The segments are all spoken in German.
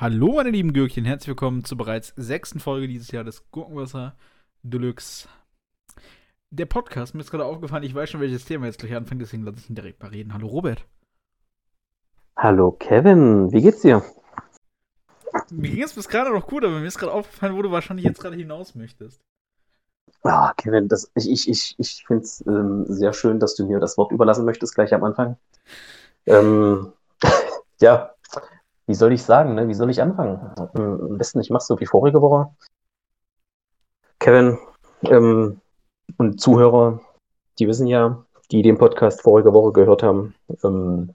Hallo, meine lieben Gürkchen, herzlich willkommen zur bereits sechsten Folge dieses Jahr des Gurkenwasser Deluxe. Der Podcast, mir ist gerade aufgefallen, ich weiß schon, welches Thema jetzt gleich anfängt, deswegen lasse ich ihn direkt mal reden. Hallo, Robert. Hallo, Kevin, wie geht's dir? Mir ging es bis gerade noch gut, aber mir ist gerade aufgefallen, wo du wahrscheinlich jetzt gerade hinaus möchtest. Ah, Kevin, das, ich, ich, ich, ich finde es ähm, sehr schön, dass du mir das Wort überlassen möchtest, gleich am Anfang. Ähm, ja, wie soll ich sagen, ne? Wie soll ich anfangen? Am besten, ich mache so wie vorige Woche. Kevin ähm, und Zuhörer, die wissen ja, die den Podcast vorige Woche gehört haben, ähm,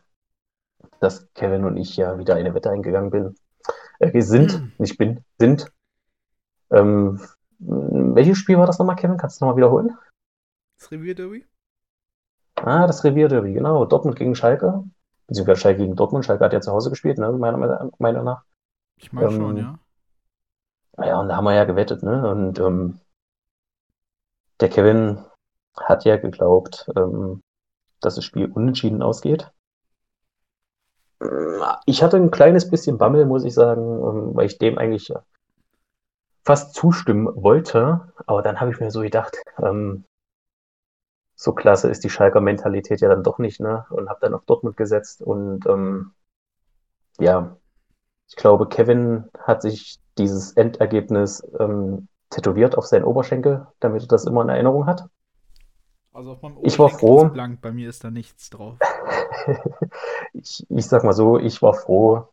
dass Kevin und ich ja wieder eine Wette eingegangen bin. Äh, sind, nicht bin, sind. Ähm, welches Spiel war das nochmal, Kevin? Kannst du nochmal wiederholen? Das Revierderby? Ah, das Revierderby, genau. Dortmund gegen Schalke beziehungsweise Schalke gegen Dortmund. Schalke hat ja zu Hause gespielt, ne, meiner Meinung nach. Ich meine ähm, schon, ja. Ja, und da haben wir ja gewettet, ne? Und ähm, der Kevin hat ja geglaubt, ähm, dass das Spiel unentschieden ausgeht. Ich hatte ein kleines bisschen Bammel, muss ich sagen, ähm, weil ich dem eigentlich fast zustimmen wollte. Aber dann habe ich mir so gedacht, ähm, so klasse ist die Schalker Mentalität ja dann doch nicht, ne? Und habe dann auf Dortmund gesetzt und ähm, ja, ich glaube, Kevin hat sich dieses Endergebnis ähm, tätowiert auf seinen Oberschenkel, damit er das immer in Erinnerung hat. Also auf meinem Oberschenkel ich war froh. Ist blank, bei mir ist da nichts drauf. ich, ich sag mal so, ich war froh,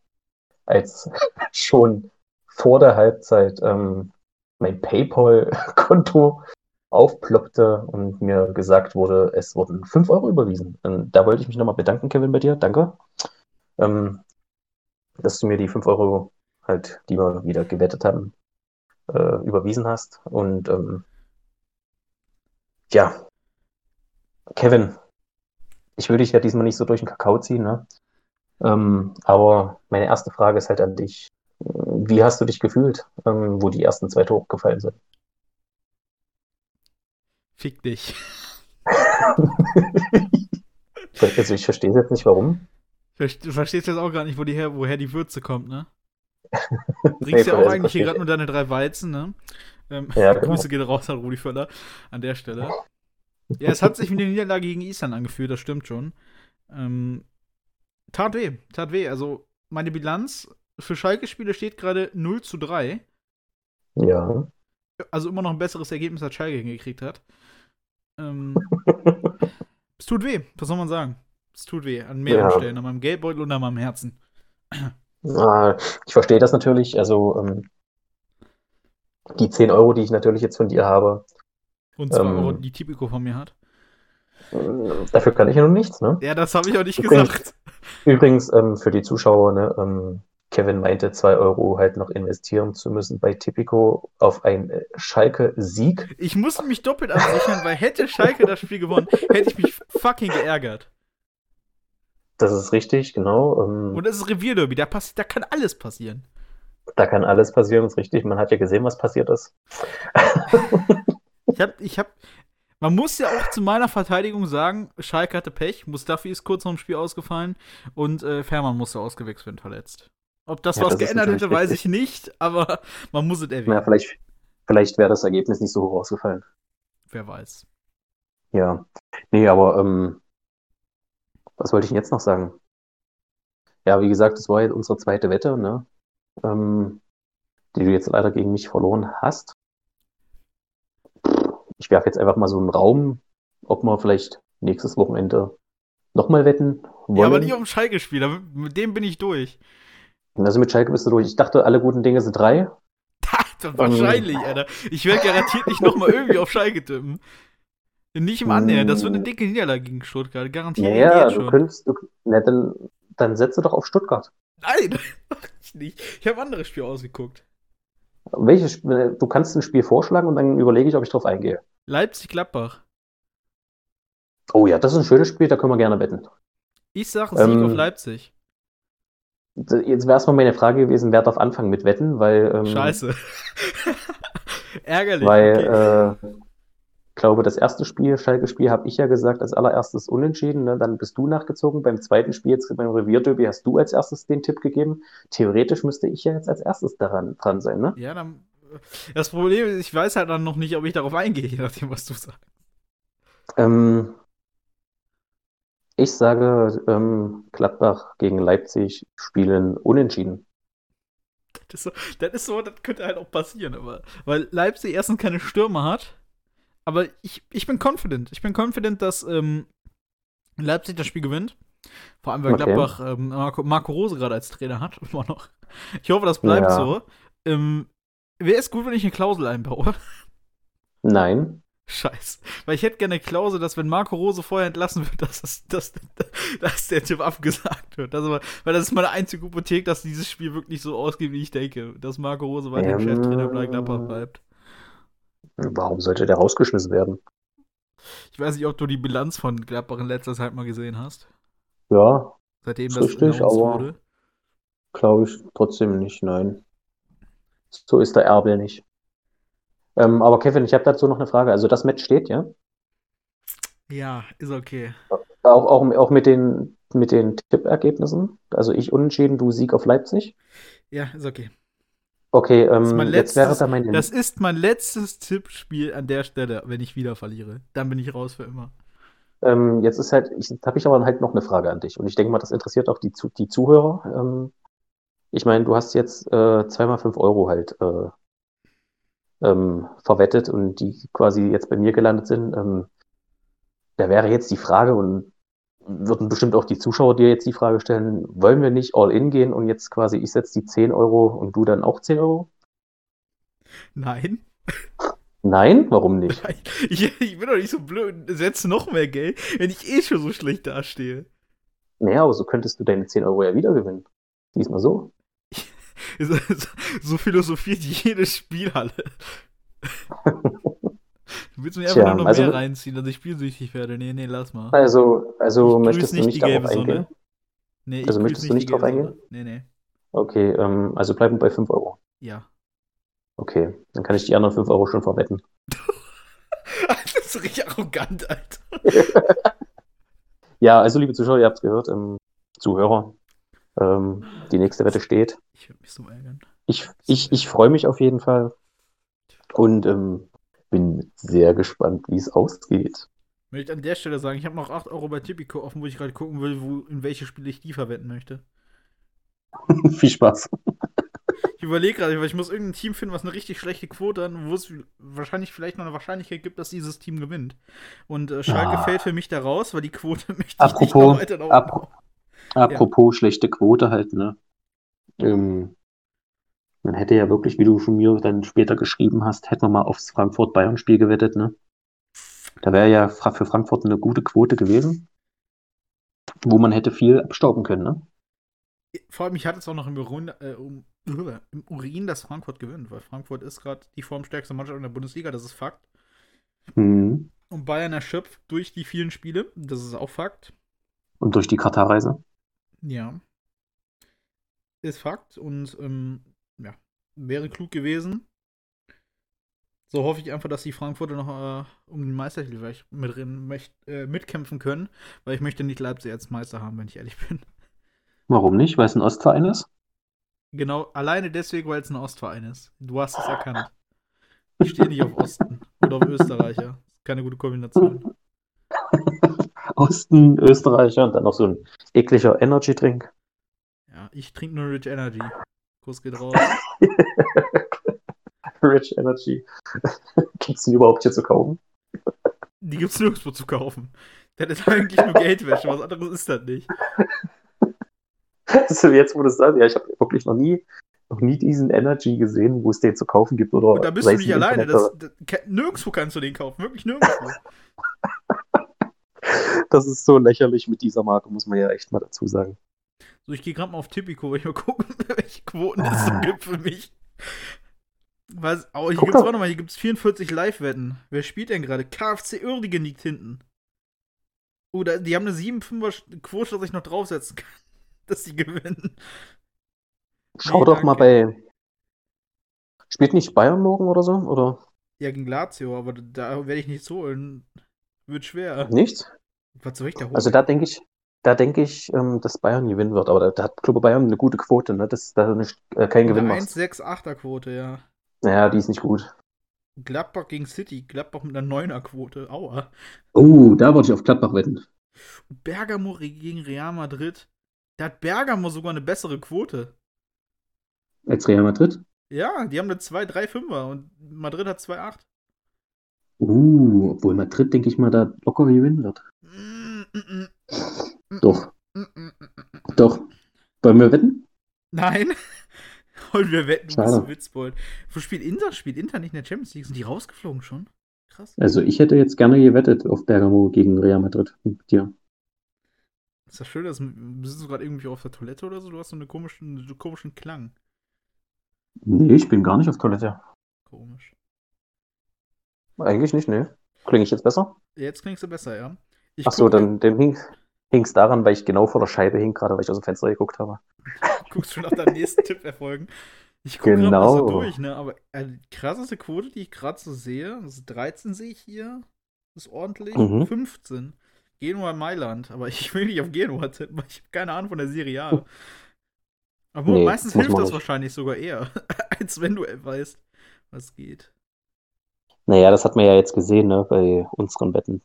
als schon vor der Halbzeit ähm, mein PayPal-Konto aufploppte und mir gesagt wurde, es wurden 5 Euro überwiesen. Und da wollte ich mich nochmal bedanken, Kevin, bei dir. Danke. Ähm, dass du mir die 5 Euro halt, die wir wieder gewettet haben, äh, überwiesen hast. Und ähm, ja, Kevin, ich würde dich ja diesmal nicht so durch den Kakao ziehen, ne? Ähm, aber meine erste Frage ist halt an dich. Wie hast du dich gefühlt, ähm, wo die ersten zwei Tore gefallen sind? Fick dich. also ich verstehe jetzt nicht, warum. Du verstehst jetzt auch gar nicht, wo die her, woher die Würze kommt, ne? Du trinkst nee, ja auch eigentlich hier gerade nur deine drei Weizen, ne? Ähm, ja, genau. Grüße gehen raus an Rudi Völler an der Stelle. Ja, es hat sich mit der Niederlage gegen Island angefühlt, das stimmt schon. Ähm, tat weh, tat weh. Also, meine Bilanz für Schalke-Spiele steht gerade 0 zu 3. Ja. Also immer noch ein besseres Ergebnis, als Schalke hingekriegt hat. Ähm, es tut weh, was soll man sagen? Es tut weh, an mehreren ja. Stellen, an meinem Geldbeutel und an meinem Herzen. ich verstehe das natürlich. Also, ähm, die 10 Euro, die ich natürlich jetzt von dir habe. Und 2 ähm, Euro, die Tipico von mir hat. Dafür kann ich ja nun nichts, ne? Ja, das habe ich auch nicht übrigens, gesagt. Übrigens, ähm, für die Zuschauer, ne, ähm, Kevin meinte, 2 Euro halt noch investieren zu müssen bei Tipico auf einen äh, Schalke-Sieg. Ich musste mich doppelt absichern, weil hätte Schalke das Spiel gewonnen, hätte ich mich fucking geärgert. Das ist richtig, genau. Ähm, Und es ist Revierderby, da, da kann alles passieren. Da kann alles passieren, ist richtig. Man hat ja gesehen, was passiert ist. ich hab, ich hab, man muss ja auch zu meiner Verteidigung sagen, Schalke hatte Pech, Mustafi ist kurz vor dem Spiel ausgefallen und äh, Fährmann musste ausgewechselt werden, verletzt. Ob das ja, was das geändert hätte, weiß ich nicht, aber man muss es erwähnen. Ja, vielleicht, vielleicht wäre das Ergebnis nicht so hoch ausgefallen. Wer weiß. Ja. Nee, aber ähm, was wollte ich denn jetzt noch sagen? Ja, wie gesagt, das war jetzt unsere zweite Wette, ne? Ähm, die du jetzt leider gegen mich verloren hast. Ich werfe jetzt einfach mal so einen Raum, ob wir vielleicht nächstes Wochenende nochmal wetten wollen. Ja, aber nicht auf dem Schalke-Spiel, mit dem bin ich durch. Also mit Schalke bist du durch. Ich dachte, alle guten Dinge sind drei. Wahrscheinlich, Alter. Ich werde garantiert nicht nochmal irgendwie auf Schalke tippen. Nicht im Annähern. Das wird eine dicke Niederlage gegen Stuttgart. Garantiert. Ja, ja du könntest. Du, na, dann, dann setze doch auf Stuttgart. Nein, ich nicht. Ich habe andere Spiele ausgeguckt. Welches? Du kannst ein Spiel vorschlagen und dann überlege ich, ob ich drauf eingehe. Leipzig-Gladbach. Oh ja, das ist ein schönes Spiel, da können wir gerne wetten. Ich sage Sieg ähm, auf Leipzig. Jetzt wäre erstmal meine Frage gewesen, wer darf anfangen mit Wetten, weil. Ähm, Scheiße. Ärgerlich. Weil, okay. äh, glaube, das erste Spiel, Schalke-Spiel, habe ich ja gesagt, als allererstes unentschieden. Ne? Dann bist du nachgezogen. Beim zweiten Spiel, jetzt beim Revierderby, hast du als erstes den Tipp gegeben. Theoretisch müsste ich ja jetzt als erstes daran dran sein, ne? Ja, dann. Das Problem ist, ich weiß halt dann noch nicht, ob ich darauf eingehe, je nachdem, was du sagst. Ähm, ich sage, ähm, Gladbach gegen Leipzig spielen unentschieden. Das ist, so, das ist so, das könnte halt auch passieren, aber weil Leipzig erstens keine Stürmer hat aber ich, ich bin confident. Ich bin confident, dass ähm, Leipzig das Spiel gewinnt. Vor allem, weil okay. Gladbach ähm, Marco, Marco, Rose gerade als Trainer hat. Immer noch. Ich hoffe, das bleibt ja. so. Ähm, Wäre es gut, wenn ich eine Klausel einbaue? Nein. Scheiße. Weil ich hätte gerne eine Klausel, dass wenn Marco Rose vorher entlassen wird, dass, das, dass, dass der Tipp abgesagt wird. Also, weil das ist meine einzige Hypothek, dass dieses Spiel wirklich so ausgeht, wie ich denke. Dass Marco Rose weiter ähm, Cheftrainer bei Gladbach bleibt. Warum sollte der rausgeschmissen werden? Ich weiß nicht, ob du die Bilanz von Gladbach in letzter Zeit mal gesehen hast. Ja. Seitdem das richtig, aber wurde. Glaube ich trotzdem nicht, nein. So ist der Erbe nicht. Ähm, aber Kevin, ich habe dazu noch eine Frage. Also das Match steht, ja? Ja, ist okay. Auch, auch, auch mit den, mit den Tippergebnissen? Also ich unentschieden, du Sieg auf Leipzig? Ja, ist okay. Okay, ähm, das, ist jetzt wäre da mein das ist mein letztes Tippspiel an der Stelle, wenn ich wieder verliere. Dann bin ich raus für immer. Ähm, jetzt ist halt, ich habe ich aber halt noch eine Frage an dich und ich denke mal, das interessiert auch die, die Zuhörer. Ähm, ich meine, du hast jetzt äh, zweimal fünf Euro halt äh, ähm, verwettet und die quasi jetzt bei mir gelandet sind. Ähm, da wäre jetzt die Frage und würden bestimmt auch die Zuschauer dir jetzt die Frage stellen, wollen wir nicht all in gehen und jetzt quasi ich setze die 10 Euro und du dann auch 10 Euro? Nein. Nein? Warum nicht? Ich, ich bin doch nicht so blöd, setze noch mehr Geld, wenn ich eh schon so schlecht dastehe. Naja, aber so könntest du deine 10 Euro ja wieder gewinnen. Diesmal so. So philosophiert jede Spielhalle. Du willst mir einfach Tja, nur noch also, mehr reinziehen, dass ich spielsüchtig werde. Nee, nee, lass mal. Also, also möchtest du nicht darauf eingehen? Nee, also möchtest du nicht darauf eingehen? Nee, nee. Okay, ähm, also bleiben bei 5 Euro. Ja. Okay, dann kann ich die anderen 5 Euro schon verwetten. das ist richtig arrogant, Alter. ja, also liebe Zuschauer, ihr habt es gehört, ähm, Zuhörer, ähm, die nächste Wette steht. Ich würde mich so ärgern. Ich, ich, ich freue mich auf jeden Fall. Und ähm, bin sehr gespannt, wie es ausgeht. Möchte ich an der Stelle sagen, ich habe noch 8 Euro bei Tipico offen, wo ich gerade gucken will, wo, in welche Spiele ich die verwenden möchte. Viel Spaß. Ich überlege gerade, weil ich muss irgendein Team finden, was eine richtig schlechte Quote hat, wo es wahrscheinlich vielleicht noch eine Wahrscheinlichkeit gibt, dass dieses Team gewinnt. Und äh, Schalke ah. fällt für mich da raus, weil die Quote möchte apropos, ich nicht weiter nach Apropos ja. schlechte Quote halt, ne? Ähm, man hätte ja wirklich, wie du schon mir dann später geschrieben hast, hätten wir mal aufs Frankfurt-Bayern-Spiel gewettet, ne? Da wäre ja für Frankfurt eine gute Quote gewesen, wo man hätte viel abstauben können, ne? Vor allem, ich hatte es auch noch im Urin, äh, um, im Urin, dass Frankfurt gewinnt, weil Frankfurt ist gerade die formstärkste Mannschaft in der Bundesliga, das ist Fakt. Mhm. Und Bayern erschöpft durch die vielen Spiele, das ist auch Fakt. Und durch die Katarreise? Ja. Ist Fakt und ähm, ja, wäre klug gewesen. So hoffe ich einfach, dass die Frankfurter noch äh, um den Meistertitel mit, äh, mitkämpfen können, weil ich möchte nicht Leipzig als Meister haben, wenn ich ehrlich bin. Warum nicht? Weil es ein Ostverein ist? Genau, alleine deswegen, weil es ein Ostverein ist. Du hast es erkannt. Ich stehe nicht auf Osten oder auf Österreicher. Keine gute Kombination. Osten, Österreicher und dann noch so ein ekliger Energy-Drink. Ja, ich trinke nur Rich Energy. Kuss geht raus. Rich Energy. Gibt es die überhaupt hier zu kaufen? Die gibt es nirgendwo zu kaufen. Das ist eigentlich nur Geldwäsche, was anderes ist das nicht. Also jetzt, wo du es sagst, ja, ich habe wirklich noch nie, noch nie diesen Energy gesehen, wo es den zu kaufen gibt. Oder Und da bist du nicht alleine. Das, das, nirgendwo kannst du den kaufen. Wirklich nirgendwo. Das ist so lächerlich mit dieser Marke, muss man ja echt mal dazu sagen. So, ich gehe gerade mal auf Tipico, weil ich mal gucken, welche Quoten es so ah. gibt für mich. Was, oh, hier gibt es, warte mal, hier gibt es 44 Live-Wetten. Wer spielt denn gerade? KFC Uerdingen liegt hinten. Oh, da, die haben eine 7-5er Quote, dass ich noch draufsetzen kann, dass sie gewinnen. Schau nee, doch danke. mal bei. Spielt nicht Bayern morgen oder so? Oder? Ja, gegen Lazio, aber da werde ich nichts holen. Wird schwer. Nichts? Was soll ich da holen? Also da denke ich, da denke ich, ähm, dass Bayern gewinnen wird, aber da hat Club Bayern eine gute Quote, ne? dass da nicht, äh, kein Gewinn macht. 1,68er Quote, ja. Naja, die ist nicht gut. Gladbach gegen City, Gladbach mit einer 9er Quote, aua. Oh, da wollte ich auf Gladbach wetten. Bergamo gegen Real Madrid. Da hat Bergamo sogar eine bessere Quote. Als Real Madrid? Ja, die haben eine 2-3-5er und Madrid hat 2-8. Uh, obwohl Madrid, denke ich mal, da locker gewinnen wird. Mm, mm, mm, Doch. Doch. Wollen wir wetten? Nein. Wollen wir wetten, du bist Witzbold. Wo spielt Inter? Spielt Inter nicht in der Champions League? Sind die rausgeflogen schon? Krass. Also ich hätte jetzt gerne gewettet auf Bergamo gegen Real Madrid mit dir. Ist das schön, dass bist du gerade irgendwie auf der Toilette oder so? Du hast so einen komischen, einen komischen Klang. Nee, ich bin gar nicht auf Toilette. Komisch. Eigentlich nicht, ne? Klinge ich jetzt besser? Jetzt klingst du besser, ja. Ich Ach so, dann, hing es daran, weil ich genau vor der Scheibe hing, gerade weil ich aus dem Fenster geguckt habe. Guckst schon nach deinem nächsten Tipp erfolgen. Ich gucke genau. so durch, ne? Aber äh, die krasseste Quote, die ich gerade so sehe, ist 13 sehe ich hier. Ist ordentlich. Mhm. 15. Genua Mailand. Aber ich will nicht auf Genua tippen, weil ich habe keine Ahnung von der Serie A. Aber nee, meistens hilft das nicht. wahrscheinlich sogar eher, als wenn du weißt, was geht. Naja, das hat man ja jetzt gesehen, ne, bei unseren Wetten.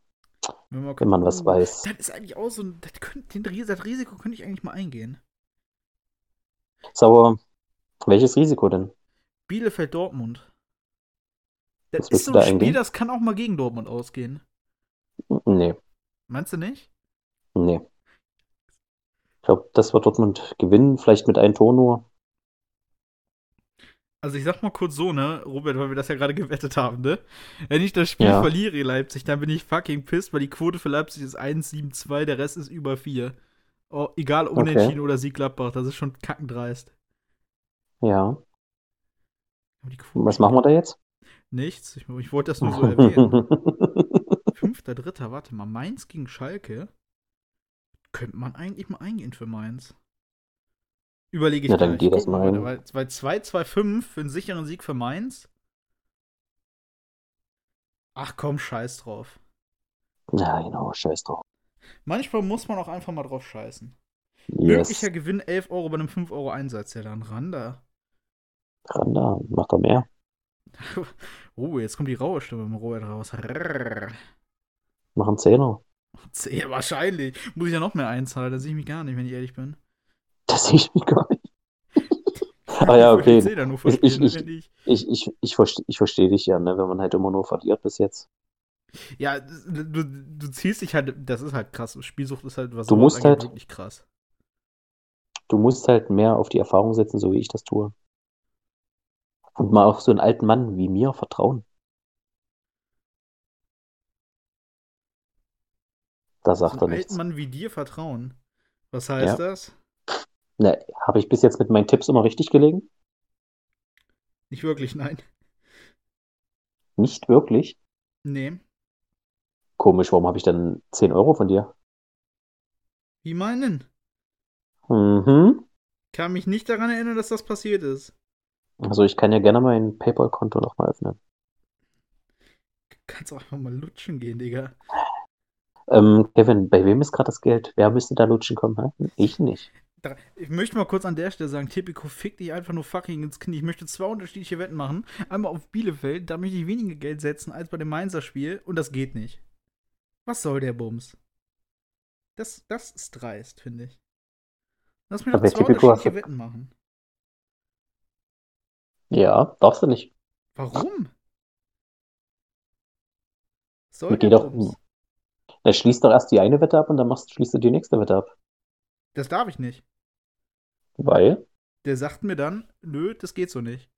Wenn man, wenn man was weiß. Das ist eigentlich auch so ein. Das, könnte, das Risiko könnte ich eigentlich mal eingehen. Sauer. Welches Risiko denn? Bielefeld-Dortmund. Das ist so ein da Spiel, eingehen? das kann auch mal gegen Dortmund ausgehen. Nee. Meinst du nicht? Nee. Ich glaube, das wird Dortmund gewinnen, vielleicht mit einem Tor nur. Also ich sag mal kurz so, ne, Robert, weil wir das ja gerade gewettet haben, ne? Wenn ich das Spiel ja. verliere, Leipzig, dann bin ich fucking pissed, weil die Quote für Leipzig ist 1,72, der Rest ist über 4. Oh, egal, unentschieden okay. oder Sieg Gladbach, das ist schon kackendreist. Ja. Was machen wir da jetzt? Nichts, ich, ich wollte das nur so erwähnen. Fünfter, dritter, warte mal, Mainz gegen Schalke. Könnte man eigentlich mal eingehen für Mainz. Überlege ich ja, dann gleich. das mal. Weil 2-2-5 für einen sicheren Sieg für Mainz. Ach komm, scheiß drauf. Ja, genau, scheiß drauf. Manchmal muss man auch einfach mal drauf scheißen. Yes. Möglicher Gewinn 11 Euro bei einem 5 Euro Einsatz. Ja, dann Randa. Randa, mach doch mehr. oh, jetzt kommt die raue Stimme im Robert raus. Mach einen Zehner. Zehn, wahrscheinlich. Muss ich ja noch mehr einzahlen, da sehe ich mich gar nicht, wenn ich ehrlich bin. Das sehe ich mich gar nicht. ah ja, okay. Ich, ich, ich, ich, ich, ich, verstehe, ich verstehe dich ja, ne, wenn man halt immer nur verliert bis jetzt. Ja, du, du ziehst dich halt, das ist halt krass. Spielsucht ist halt was du musst halt, wirklich krass. Du musst halt mehr auf die Erfahrung setzen, so wie ich das tue. Und mal auf so einen alten Mann wie mir vertrauen. Da sagt so er nichts. alten Mann wie dir vertrauen. Was heißt ja. das? Ne, habe ich bis jetzt mit meinen Tipps immer richtig gelegen? Nicht wirklich, nein. Nicht wirklich? Nee. Komisch, warum habe ich dann 10 Euro von dir? Wie meinen? Mhm. Kann mich nicht daran erinnern, dass das passiert ist. Also ich kann ja gerne mein PayPal-Konto nochmal öffnen. Du kannst auch einfach mal lutschen gehen, Digga. Ähm, Kevin, bei wem ist gerade das Geld? Wer müsste da lutschen kommen? Hä? Ich nicht. Ich möchte mal kurz an der Stelle sagen, Tipico, fick dich einfach nur fucking ins Knie. Ich möchte zwei unterschiedliche Wetten machen. Einmal auf Bielefeld, da möchte ich weniger Geld setzen als bei dem Mainzer Spiel und das geht nicht. Was soll der Bums? Das, das ist dreist, finde ich. Lass mich doch zwei unterschiedliche Wetten machen. Ja, darfst du nicht. Warum? Soll der doch, Bums? Na, schließ doch erst die eine Wette ab und dann machst, schließt du die nächste Wette ab. Das darf ich nicht. Weil? Der sagt mir dann, nö, das geht so nicht.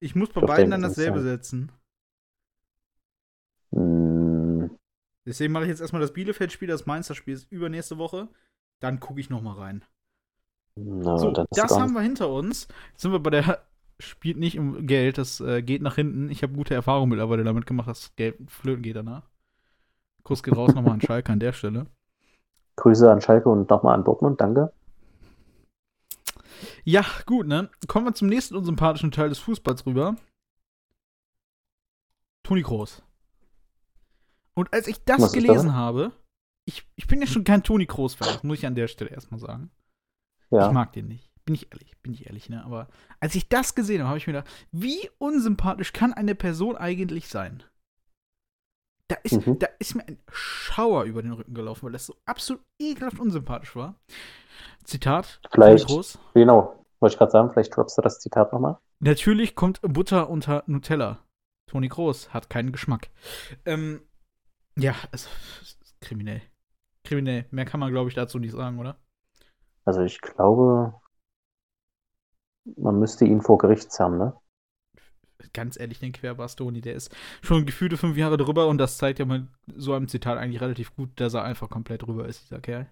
Ich muss bei ich beiden dann dasselbe sein. setzen. Hm. Deswegen mache ich jetzt erstmal das Bielefeld-Spiel, das Mainzer-Spiel ist übernächste Woche. Dann gucke ich nochmal rein. No, so, das haben wir hinter uns. Jetzt sind wir bei der spielt nicht um Geld, das äh, geht nach hinten. Ich habe gute Erfahrungen mittlerweile damit gemacht, dass Geld flöten geht danach. Kuss geht raus nochmal an Schalke an der Stelle. Grüße an Schalke und nochmal an Dortmund, danke. Ja, gut, ne? Kommen wir zum nächsten unsympathischen Teil des Fußballs rüber. Toni Groß. Und als ich das Was gelesen habe, ich, ich bin ja schon kein Toni Groß-Fan, das muss ich an der Stelle erstmal sagen. Ja. Ich mag den nicht. Bin ich ehrlich, bin ich ehrlich, ne? Aber als ich das gesehen habe, habe ich mir gedacht, wie unsympathisch kann eine Person eigentlich sein? Da ist, mhm. da ist mir ein Schauer über den Rücken gelaufen, weil das so absolut ekelhaft unsympathisch war. Zitat. Vielleicht. Groß. Genau. Wollte ich gerade sagen, vielleicht droppst du das Zitat nochmal. Natürlich kommt Butter unter Nutella. Toni Groß hat keinen Geschmack. Ähm, ja, es ist kriminell. Kriminell. Mehr kann man, glaube ich, dazu nicht sagen, oder? Also ich glaube, man müsste ihn vor Gericht zerren, ne? Ganz ehrlich, den Querbastoni, der ist schon gefühlte fünf Jahre drüber und das zeigt ja mal so einem Zitat eigentlich relativ gut, dass er einfach komplett drüber ist, dieser Kerl.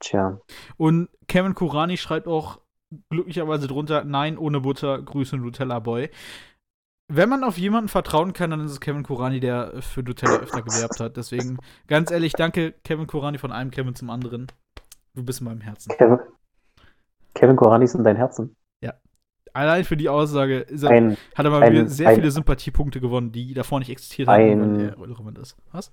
Tja. Und Kevin Kurani schreibt auch glücklicherweise drunter, nein, ohne Butter, Grüße Nutella Boy. Wenn man auf jemanden vertrauen kann, dann ist es Kevin Kurani, der für Nutella öfter gewerbt hat. Deswegen, ganz ehrlich, danke Kevin Kurani von einem Kevin zum anderen. Du bist in meinem Herzen. Kevin, Kevin Kurani ist in deinem Herzen. Allein für die Aussage er, ein, hat er mal ein, wieder sehr ein, viele Sympathiepunkte gewonnen, die davor nicht existiert haben, weil er irrelevant ist. Was?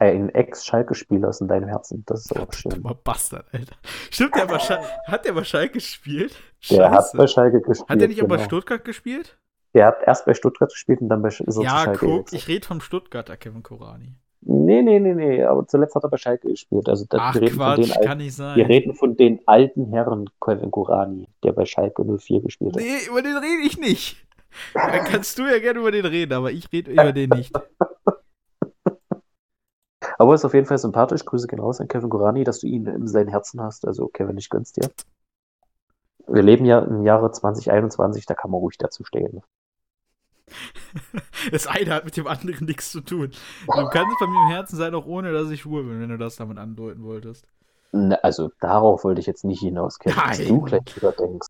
Ein Ex-Schalke-Spieler ist in deinem Herzen. Das ist auch schön. Dummer Bastard, Alter. Stimmt, der war hat der bei Schalke gespielt? Scheiße. Der hat bei Schalke gespielt. Hat der nicht genau. auch bei Stuttgart gespielt? Der hat erst bei Stuttgart gespielt und dann bei ist er Ja, Schalke guck, ich rede vom Stuttgarter Kevin Korani. Nee, nee, nee, nee, aber zuletzt hat er bei Schalke gespielt. Also, Ach, wir reden Quatsch, von den alten, kann nicht sein. Wir reden von den alten Herren Kevin Korani, der bei Schalke 04 gespielt hat. Nee, über den rede ich nicht. Dann kannst du ja gerne über den reden, aber ich rede über den nicht. Aber ist auf jeden Fall sympathisch. Grüße gehen raus an Kevin Gorani, dass du ihn in seinem Herzen hast. Also, Kevin, ich gönn's dir. Wir leben ja im Jahre 2021, da kann man ruhig dazu stehen. Das eine hat mit dem anderen nichts zu tun. Du kannst bei mir im Herzen sein, auch ohne dass ich schwur bin, wenn du das damit andeuten wolltest. Also darauf wollte ich jetzt nicht hinaus, Kevin, dass du gleich wieder denkst.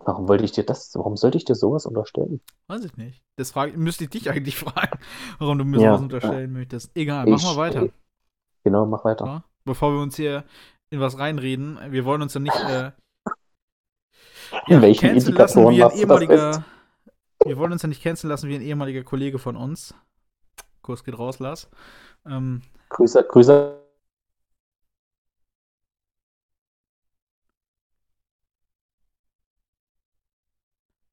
Warum wollte ich dir das, warum sollte ich dir sowas unterstellen? Weiß ich nicht. Das frage, müsste ich dich eigentlich fragen, warum du mir ja, sowas unterstellen ja. möchtest. Egal, mach ich, mal weiter. Genau, mach weiter. Ja, bevor wir uns hier in was reinreden, wir wollen uns ja nicht äh, ja, welchen lassen wie ein ehemaliger. Wir wollen uns ja nicht canceln lassen wie ein ehemaliger Kollege von uns. Kurs geht raus, Lars. Ähm, Grüße, Grüße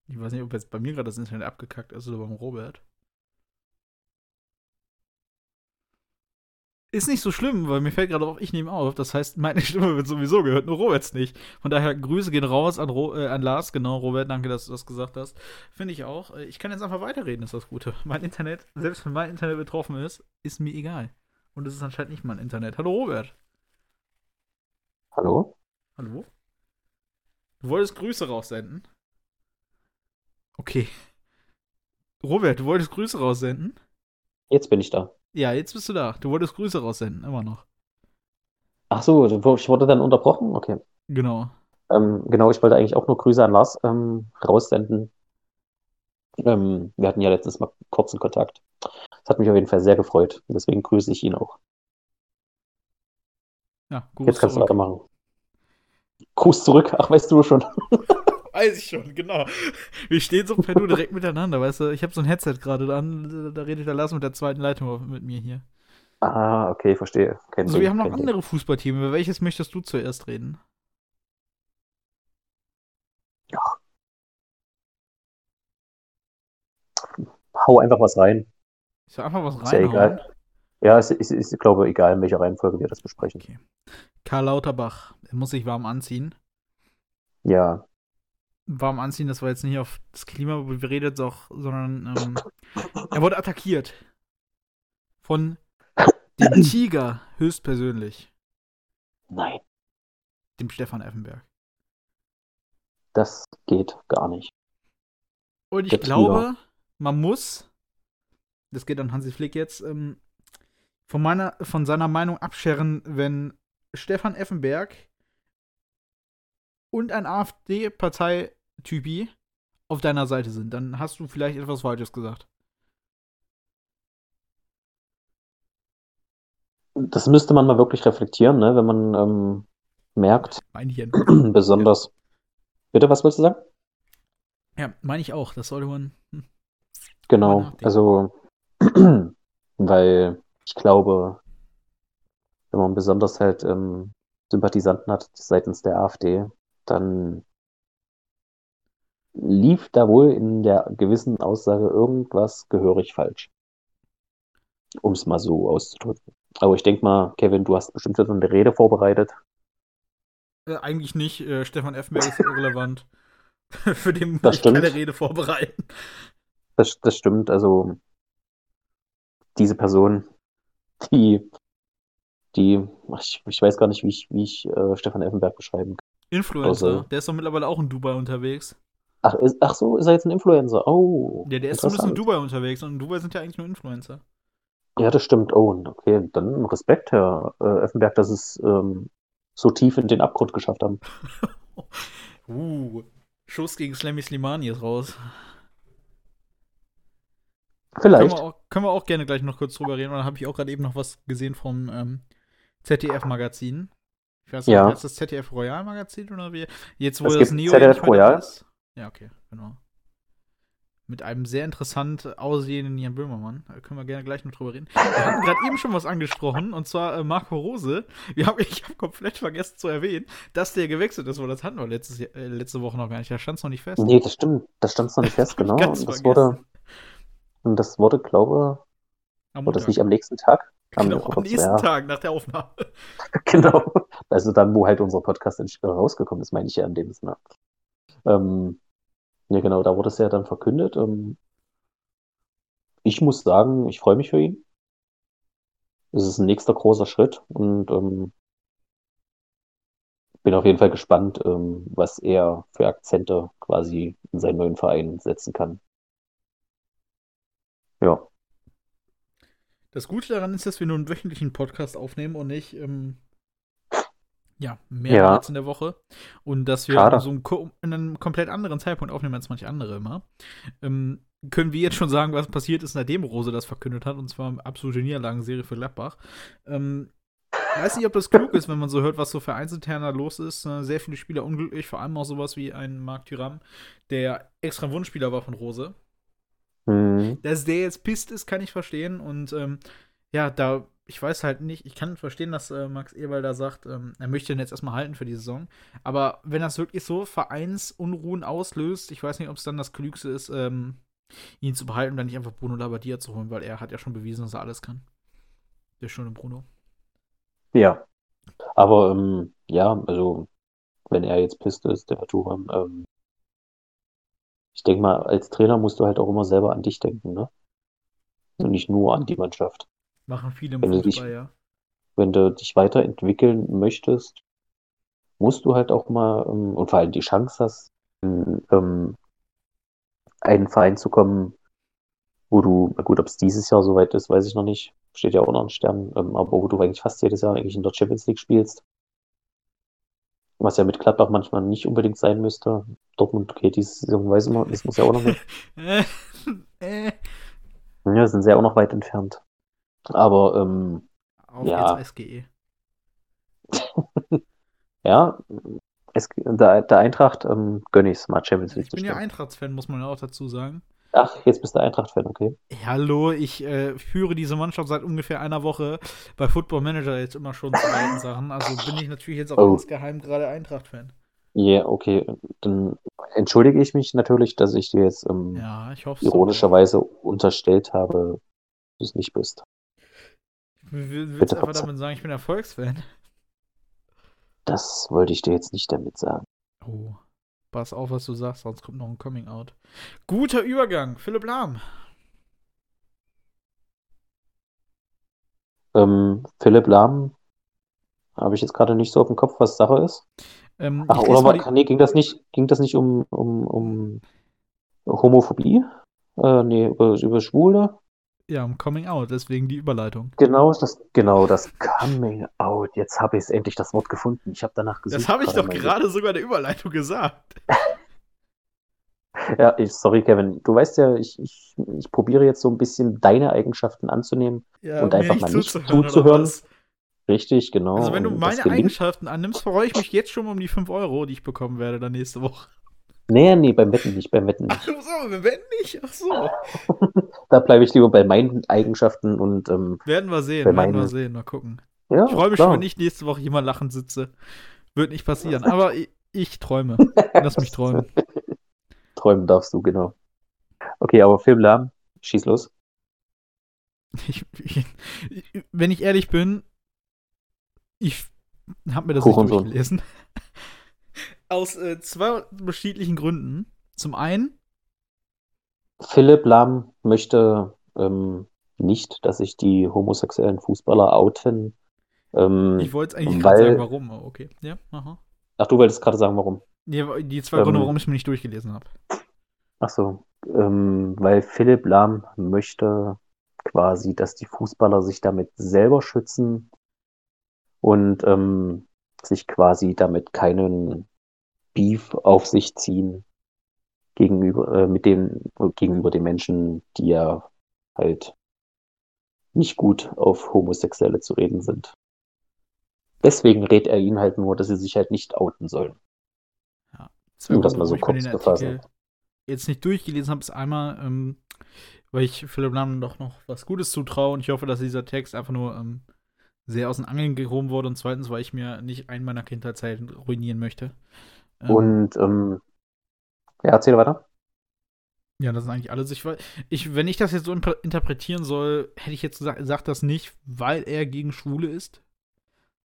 Ich weiß nicht, ob jetzt bei mir gerade das Internet abgekackt ist oder beim Robert. Ist nicht so schlimm, weil mir fällt gerade auf, ich nehme auf. Das heißt, meine Stimme wird sowieso gehört, nur Roberts nicht. Von daher, Grüße gehen raus an, Ro äh, an Lars. Genau, Robert, danke, dass du das gesagt hast. Finde ich auch. Äh, ich kann jetzt einfach weiterreden, ist das Gute. Mein Internet, selbst wenn mein Internet betroffen ist, ist mir egal. Und es ist anscheinend nicht mein Internet. Hallo, Robert. Hallo? Hallo? Du wolltest Grüße raussenden? Okay. Robert, du wolltest Grüße raussenden? Jetzt bin ich da. Ja, jetzt bist du da. Du wolltest Grüße raussenden, immer noch. Ach so, ich wurde dann unterbrochen? Okay. Genau. Ähm, genau, ich wollte eigentlich auch nur Grüße an Lars ähm, raussenden. Ähm, wir hatten ja letztes Mal kurzen Kontakt. Das hat mich auf jeden Fall sehr gefreut. Deswegen grüße ich ihn auch. Ja, Gruß Jetzt kannst zurück. du weitermachen. Gruß zurück. Ach, weißt du schon. Weiß ich schon, genau. Wir stehen so per Du direkt miteinander, weißt du? Ich habe so ein Headset gerade dran, da redet der Lars mit der zweiten Leitung mit mir hier. Ah, okay, verstehe. Kein also, Ding, wir haben noch andere Fußballteams. Über welches möchtest du zuerst reden? Ja. Hau einfach was rein. Ich sag einfach was rein. Ist ja egal. Ja, es ist, ist, ich glaube, egal, in welcher Reihenfolge wir das besprechen. Okay. Karl Lauterbach, er muss sich warm anziehen. Ja warm anziehen, das war jetzt nicht auf das Klima beredet, sondern ähm, er wurde attackiert. Von dem Tiger höchstpersönlich. Nein. Dem Stefan Effenberg. Das geht gar nicht. Und ich Der glaube, Tiger. man muss, das geht an Hansi Flick jetzt, ähm, von, meiner, von seiner Meinung abscheren, wenn Stefan Effenberg und ein AfD-Parteitypi auf deiner Seite sind, dann hast du vielleicht etwas Falsches gesagt. Das müsste man mal wirklich reflektieren, ne? wenn man ähm, merkt, besonders. Ja. Bitte, was willst du sagen? Ja, meine ich auch. Das sollte man. Hm, genau, also, weil ich glaube, wenn man besonders halt ähm, Sympathisanten hat seitens der AfD, dann lief da wohl in der gewissen Aussage irgendwas gehörig falsch. Um es mal so auszudrücken. Aber ich denke mal, Kevin, du hast bestimmt wieder eine Rede vorbereitet. Äh, eigentlich nicht. Äh, Stefan Effenberg ist irrelevant. Für den muss ich keine Rede vorbereiten. Das, das stimmt. Also, diese Person, die, die, ich, ich weiß gar nicht, wie ich, wie ich äh, Stefan Effenberg beschreiben kann. Influencer. Also, der ist doch mittlerweile auch in Dubai unterwegs. Ach, ist, ach so, ist er jetzt ein Influencer? Oh. Ja, der ist zumindest in Dubai unterwegs und in Dubai sind ja eigentlich nur Influencer. Ja, das stimmt. Oh, okay, dann Respekt, Herr äh, Effenberg, dass es ähm, so tief in den Abgrund geschafft haben. uh, Schuss gegen Slammy Slimani ist raus. Vielleicht. Können wir, auch, können wir auch gerne gleich noch kurz drüber reden. Und dann habe ich auch gerade eben noch was gesehen vom ähm, ZDF-Magazin. Ich weiß nicht, ja. ist das ZDF Royal Magazin oder wie? Jetzt, wo es das Neo ZDF Royal. Ist. Ja, okay, genau. Mit einem sehr interessant aussehenden Jan Böhmermann. Da können wir gerne gleich noch drüber reden. Wir hatten gerade eben schon was angesprochen, und zwar äh, Marco Rose. Wir haben, ich habe komplett vergessen zu erwähnen, dass der gewechselt ist, weil das hatten wir letztes, äh, letzte Woche noch gar nicht. Da stand es noch nicht fest. Nee, das stimmt. Das stand noch nicht fest, genau. und das wurde, und das wurde, glaube ich, wurde das nicht am nächsten Tag? Genau, am, nächsten. Tag nach der Aufnahme. genau. Also dann, wo halt unser Podcast rausgekommen ist, meine ich ja in dem Sinne. Ähm, ja, genau, da wurde es ja dann verkündet. Ähm, ich muss sagen, ich freue mich für ihn. Es ist ein nächster großer Schritt und ähm, bin auf jeden Fall gespannt, ähm, was er für Akzente quasi in seinen neuen Verein setzen kann. Ja. Das Gute daran ist, dass wir nur einen wöchentlichen Podcast aufnehmen und nicht ähm, ja, mehrmals ja. in der Woche. Und dass wir so einen, in einem komplett anderen Zeitpunkt aufnehmen als manche andere immer. Ähm, können wir jetzt schon sagen, was passiert ist, nachdem Rose das verkündet hat, und zwar absolute Niederlagenserie für Gladbach. Ähm, weiß nicht, ob das klug ist, wenn man so hört, was so für Einzelterner los ist. Äh, sehr viele Spieler unglücklich, vor allem auch sowas wie ein Marc Thuram, der extra Wunschspieler war von Rose. Mhm. Dass der jetzt pisst ist, kann ich verstehen. Und ähm, ja, da ich weiß halt nicht, ich kann verstehen, dass äh, Max Eberl da sagt, ähm, er möchte ihn jetzt erstmal halten für die Saison. Aber wenn das wirklich so Vereinsunruhen auslöst, ich weiß nicht, ob es dann das Klügste ist, ähm, ihn zu behalten und dann nicht einfach Bruno Labbadia zu holen, weil er hat ja schon bewiesen, dass er alles kann. Der schöne Bruno. Ja. Aber ähm, ja, also wenn er jetzt pisst ist, der Turan, ähm, ich denke mal, als Trainer musst du halt auch immer selber an dich denken, ne? Und nicht nur an die Mannschaft. Machen viele im wenn Fußball, dich, ja. Wenn du dich weiterentwickeln möchtest, musst du halt auch mal ähm, und vor allem die Chance hast, in ähm, einen Verein zu kommen, wo du, gut, ob es dieses Jahr soweit ist, weiß ich noch nicht. Steht ja auch noch ein Stern, ähm, aber wo du eigentlich fast jedes Jahr eigentlich in der Champions League spielst. Was ja mit Gladbach manchmal nicht unbedingt sein müsste. Dortmund, okay, diese Saison weiß man, das muss ja auch noch nicht. ja, sind sie ja auch noch weit entfernt. Aber ähm, Auf ja. jetzt SGE. ja, es, der, der Eintracht ähm, gönne ich es mal Champions League Ich bin ja Eintracht-Fan, muss man ja auch dazu sagen. Ach, jetzt bist du Eintracht-Fan, okay. Hallo, ich äh, führe diese Mannschaft seit ungefähr einer Woche bei Football Manager jetzt immer schon zu beiden Sachen. Also bin ich natürlich jetzt auch oh. insgeheim gerade Eintracht-Fan. Ja, yeah, okay. Dann entschuldige ich mich natürlich, dass ich dir jetzt ähm, ja, ich ironischerweise so. unterstellt habe, dass du es nicht bist. Willst du einfach damit sagen, ich bin Erfolgsfan? Das wollte ich dir jetzt nicht damit sagen. Oh. Pass auf, was du sagst, sonst kommt noch ein Coming Out. Guter Übergang, Philipp Lahm. Ähm, Philipp Lahm, habe ich jetzt gerade nicht so auf dem Kopf, was Sache ist. Ähm, Ach, oder war, die... nee, ging das nicht, ging das nicht um, um, um Homophobie? Äh, nee, über, über Schwule? Ja, um Coming Out, deswegen die Überleitung. Genau, das, genau, das Coming Out. Jetzt habe ich endlich das Wort gefunden. Ich habe danach gesucht. Das habe ich doch gerade sogar der Überleitung gesagt. ja, ich, sorry, Kevin. Du weißt ja, ich, ich, ich probiere jetzt so ein bisschen deine Eigenschaften anzunehmen ja, und einfach mal nicht zuzuhören. Richtig, genau. Also, wenn du meine Eigenschaften annimmst, freue ich mich jetzt schon um die 5 Euro, die ich bekommen werde dann nächste Woche. Nee, nee, beim Wetten nicht, beim Wetten nicht. Ach so, beim Wetten nicht? Ach so. da bleibe ich lieber bei meinen Eigenschaften und. Ähm, werden wir sehen, werden meinen... wir sehen, mal gucken. Ja, ich freue mich schon, wenn ich nächste Woche jemand lachend sitze. Wird nicht passieren, aber ich, ich träume. Lass mich träumen. Träumen darfst du, genau. Okay, aber Filmlärm, schieß los. Ich, ich, wenn ich ehrlich bin, ich habe mir das Kuchen nicht durchgelesen. Aus äh, zwei unterschiedlichen Gründen. Zum einen. Philipp Lahm möchte ähm, nicht, dass sich die homosexuellen Fußballer outen. Ähm, ich wollte es eigentlich weil... sagen, warum, aber okay. Ja, aha. Ach, du wolltest gerade sagen, warum? Ja, die zwei Gründe, ähm, warum ich es mir nicht durchgelesen habe. Ach so, ähm, weil Philipp Lahm möchte quasi, dass die Fußballer sich damit selber schützen und ähm, sich quasi damit keinen Beef auf sich ziehen gegenüber äh, mit dem gegenüber den Menschen, die ja halt nicht gut auf Homosexuelle zu reden sind. Deswegen rät er ihnen halt nur, dass sie sich halt nicht outen sollen. Ja, um das mal so kurz zu fassen. Jetzt nicht durchgelesen habe, ist einmal, ähm, weil ich Philipp Lahm doch noch was Gutes zutraue und ich hoffe, dass dieser Text einfach nur ähm, sehr aus den Angeln gehoben wurde und zweitens, weil ich mir nicht einen meiner Kindheitszeiten ruinieren möchte. Ähm, und ähm, ja, erzähl weiter. Ja, das ist eigentlich alles. Ich, ich, wenn ich das jetzt so interpretieren soll, hätte ich jetzt gesagt, sagt das nicht, weil er gegen Schwule ist,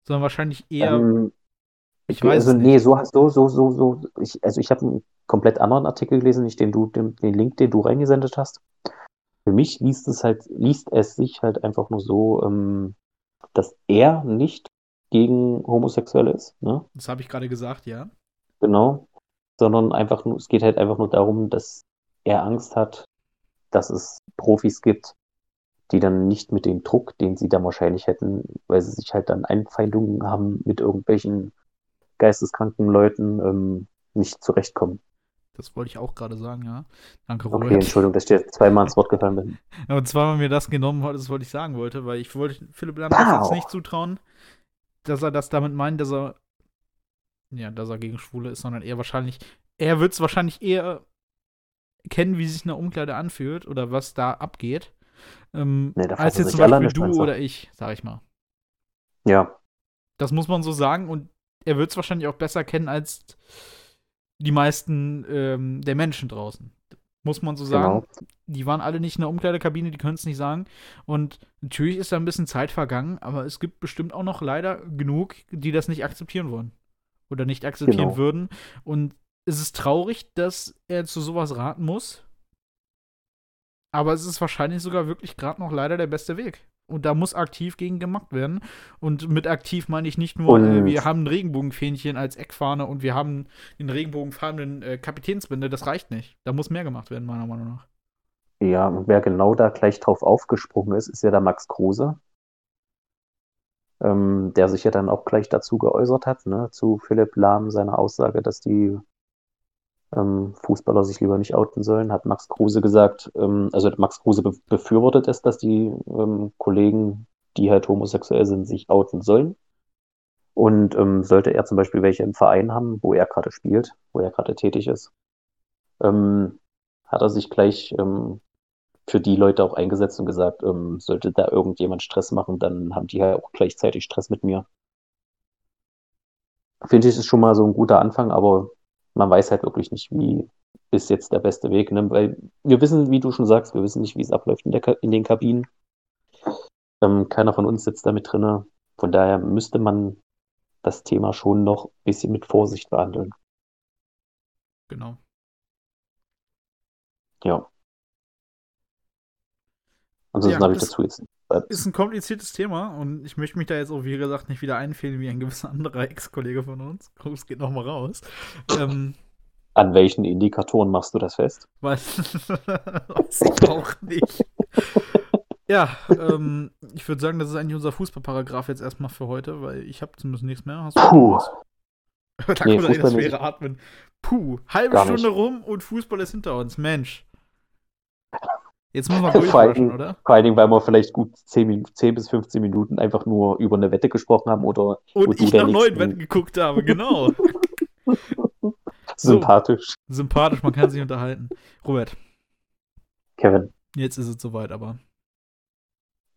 sondern wahrscheinlich eher. Ähm, ich weiß also, nee, so, so, so, so, so. Ich, also, ich habe einen komplett anderen Artikel gelesen, nicht den du, den, den Link, den du reingesendet hast. Für mich liest es halt, liest es sich halt einfach nur so, ähm, dass er nicht gegen Homosexuelle ist. Ne? Das habe ich gerade gesagt, ja. Genau. Sondern einfach nur, es geht halt einfach nur darum, dass er Angst hat, dass es Profis gibt, die dann nicht mit dem Druck, den sie dann wahrscheinlich hätten, weil sie sich halt dann Einfeindungen haben mit irgendwelchen geisteskranken Leuten, ähm, nicht zurechtkommen. Das wollte ich auch gerade sagen, ja. Danke, Robert. Okay, Entschuldigung, dass ich dir zweimal ins Wort gefallen bin. Ja, und zweimal mir das genommen hat, das wollte ich sagen wollte, weil ich wollte Philipp Lamm jetzt nicht zutrauen, dass er das damit meint, dass er ja, dass er gegen Schwule ist, sondern eher wahrscheinlich, er wird es wahrscheinlich eher kennen, wie sich eine Umkleide anfühlt oder was da abgeht, ähm, nee, als jetzt zum Beispiel du oder ich, sag ich mal. Ja. Das muss man so sagen und er wird es wahrscheinlich auch besser kennen als die meisten ähm, der Menschen draußen. Muss man so sagen. Genau. Die waren alle nicht in der Umkleidekabine, die können es nicht sagen. Und natürlich ist da ein bisschen Zeit vergangen, aber es gibt bestimmt auch noch leider genug, die das nicht akzeptieren wollen. Oder nicht akzeptieren genau. würden. Und es ist traurig, dass er zu sowas raten muss. Aber es ist wahrscheinlich sogar wirklich gerade noch leider der beste Weg. Und da muss aktiv gegen gemacht werden. Und mit aktiv meine ich nicht nur, äh, wir haben ein Regenbogenfähnchen als Eckfahne und wir haben den regenbogenfarbenen äh, Kapitänsbinde. Das reicht nicht. Da muss mehr gemacht werden, meiner Meinung nach. Ja, und wer genau da gleich drauf aufgesprungen ist, ist ja der Max Kruse. Ähm, der sich ja dann auch gleich dazu geäußert hat, ne, zu Philipp Lahm, seiner Aussage, dass die ähm, Fußballer sich lieber nicht outen sollen, hat Max Kruse gesagt, ähm, also Max Kruse be befürwortet es, dass die ähm, Kollegen, die halt homosexuell sind, sich outen sollen. Und ähm, sollte er zum Beispiel welche im Verein haben, wo er gerade spielt, wo er gerade tätig ist, ähm, hat er sich gleich ähm, für die Leute auch eingesetzt und gesagt, sollte da irgendjemand Stress machen, dann haben die ja auch gleichzeitig Stress mit mir. Finde ich, ist schon mal so ein guter Anfang, aber man weiß halt wirklich nicht, wie ist jetzt der beste Weg, ne? weil wir wissen, wie du schon sagst, wir wissen nicht, wie es abläuft in, der, in den Kabinen. Ähm, keiner von uns sitzt da mit drin. Von daher müsste man das Thema schon noch ein bisschen mit Vorsicht behandeln. Genau. Ja. Ansonsten ja, habe ich dazu jetzt. Ist ein kompliziertes Thema und ich möchte mich da jetzt auch, wie gesagt, nicht wieder einfehlen wie ein gewisser anderer Ex-Kollege von uns. Gruß geht nochmal raus. ähm, An welchen Indikatoren machst du das fest? Weiß, ich auch nicht. ja, ähm, ich würde sagen, das ist eigentlich unser Fußballparagraf jetzt erstmal für heute, weil ich habe zumindest nichts mehr. Hast du Puh. was? da nee, kommt das schwere Atmen. Puh, halbe Gar Stunde nicht. rum und Fußball ist hinter uns. Mensch. Jetzt muss man durchwaschen, oder? Vor allen Dingen, weil wir vielleicht gut 10, 10, bis 15 Minuten einfach nur über eine Wette gesprochen haben oder. Und ich nach neuen Wetten geguckt habe, genau. Sympathisch. So, sympathisch, man kann sich unterhalten. Robert. Kevin. Jetzt ist es soweit, aber.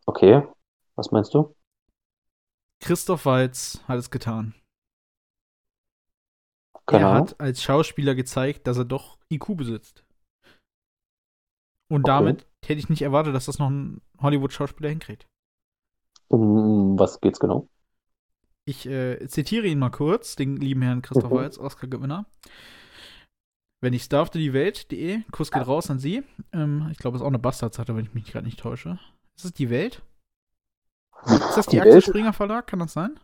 Okay, was meinst du? Christoph Walz hat es getan. Keine er Ahnung. hat als Schauspieler gezeigt, dass er doch IQ besitzt. Und Okay. damit hätte ich nicht erwartet, dass das noch ein Hollywood-Schauspieler hinkriegt. Um was geht's genau? Ich äh, zitiere ihn mal kurz, den lieben Herrn Christoph Mhm. Walz, Oscar-Gewinner. Wenn ich darfte, die Welt.de, Kuss geht raus an Sie. Ähm, ich glaube, es ist auch eine Bastardseite, wenn ich mich gerade nicht täusche. Ist es die Welt? Ist das die, Die Axel Welt? Springer Verlag? Kann das sein?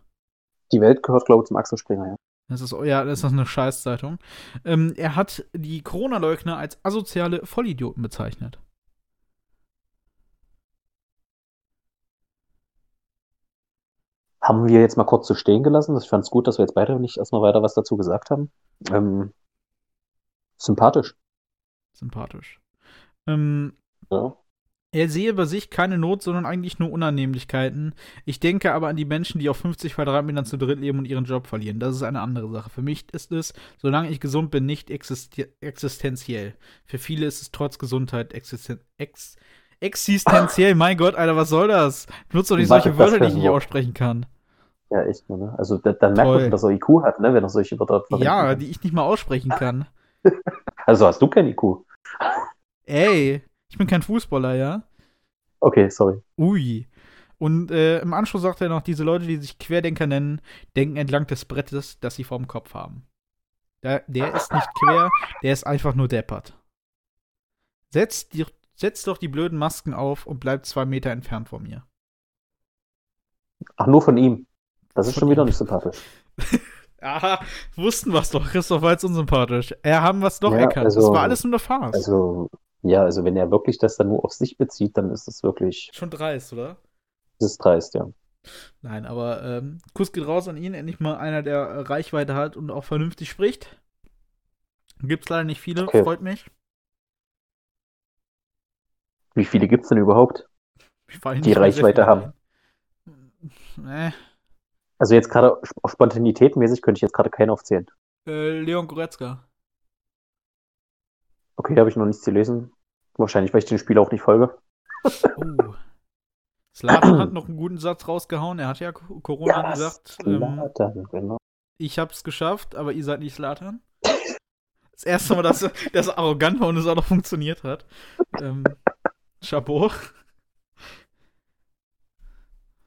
Die Welt gehört, glaube ich, zum Axel Springer, ja. Das ist, ja, das ist eine Scheißzeitung. Ähm, er hat die Corona-Leugner als asoziale Vollidioten bezeichnet. Haben wir jetzt mal kurz so stehen gelassen. Ich fand es gut, dass wir jetzt beide nicht erstmal weiter was dazu gesagt haben. Ähm, sympathisch. Sympathisch. Ähm, Ja. Er sehe bei sich keine Not, sondern eigentlich nur Unannehmlichkeiten. Ich denke aber an die Menschen, die auf 50 Quadratmetern zu dritt leben und ihren Job verlieren. Das ist eine andere Sache. Für mich ist es, solange ich gesund bin, nicht existi existenziell. Für viele ist es trotz Gesundheit existen ex existenziell. mein Gott, Alter, was soll das? Nutzt doch nicht solche Wörter, die ich nicht aussprechen kann. Ja, echt, ne? Also da, dann merkt Toll. man, dass er IQ hat, ne? Wenn er solche Wörter verwendet. Ja, die ich nicht mal aussprechen kann. Also hast du kein IQ. Ey, ich bin kein Fußballer, ja? Okay, sorry. Ui. Und äh, im Anschluss sagt er noch, diese Leute, die sich Querdenker nennen, denken entlang des Brettes, das sie vorm Kopf haben. Der, der ist nicht quer, der ist einfach nur deppert. Setzt, die, setzt doch die blöden Masken auf und bleibt zwei Meter entfernt von mir. Ach, nur von ihm. Das ist Von schon wieder ihm. nicht sympathisch. Aha, wussten wir's doch. Christoph war jetzt unsympathisch. Er haben was doch Ja, erkannt. das also- war alles nur eine Farce. Also, ja, also wenn er wirklich das dann nur auf sich bezieht, dann ist das wirklich, Schon dreist, oder? das ist dreist, ja. Nein, aber ähm, Kuss geht raus an ihn. Endlich mal einer, der äh, Reichweite hat und auch vernünftig spricht. Gibt's leider nicht viele, Okay. freut mich. Wie viele gibt's denn überhaupt? Die Reichweite haben. Äh, Also jetzt gerade auf Spontanität mäßig könnte ich jetzt gerade keinen aufzählen. äh, Leon Goretzka. Okay, da habe ich noch nichts gelesen. Wahrscheinlich, weil ich dem Spiel auch nicht folge. Oh. Slatan hat noch einen guten Satz rausgehauen. Er hat ja Co- Corona gesagt. Ähm, Zlatan, genau. ich hab's geschafft, aber ihr seid nicht Slatan. Das erste Mal, dass das arrogant war und es auch noch funktioniert hat. Ähm, Chapeau.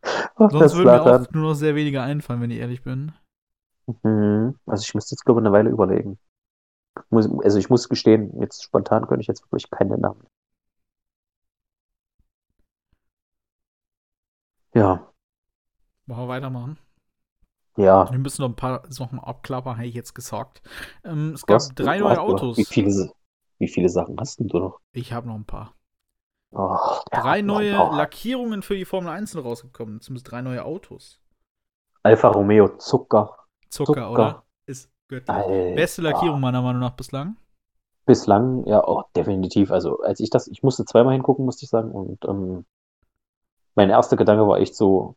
Ach, Sonst würden mir auch nur noch sehr wenige einfallen, wenn ich ehrlich bin. Mhm. Also ich müsste jetzt, glaube ich, eine Weile überlegen. Muss, also ich muss gestehen, jetzt spontan könnte ich jetzt wirklich keine Namen. Ja, Wollen wir weitermachen? ja. Wir müssen noch ein paar Sachen abklappern, hätte ich jetzt gesagt. Ähm, es gab Was? drei neue hast- Autos. Wie viele, wie viele Sachen hast denn du noch? Ich habe noch ein paar. Oh, Drei neue paar. Lackierungen für die Formel 1 sind rausgekommen. Zumindest drei neue Autos. Alfa Romeo Zucker. Zucker, Zucker. oder? Ist göttlich. Alter. Beste Lackierung meiner Meinung nach bislang. Bislang, ja, oh, definitiv. Also, als ich das, ich musste zweimal hingucken, musste ich sagen. Und ähm, mein erster Gedanke war echt so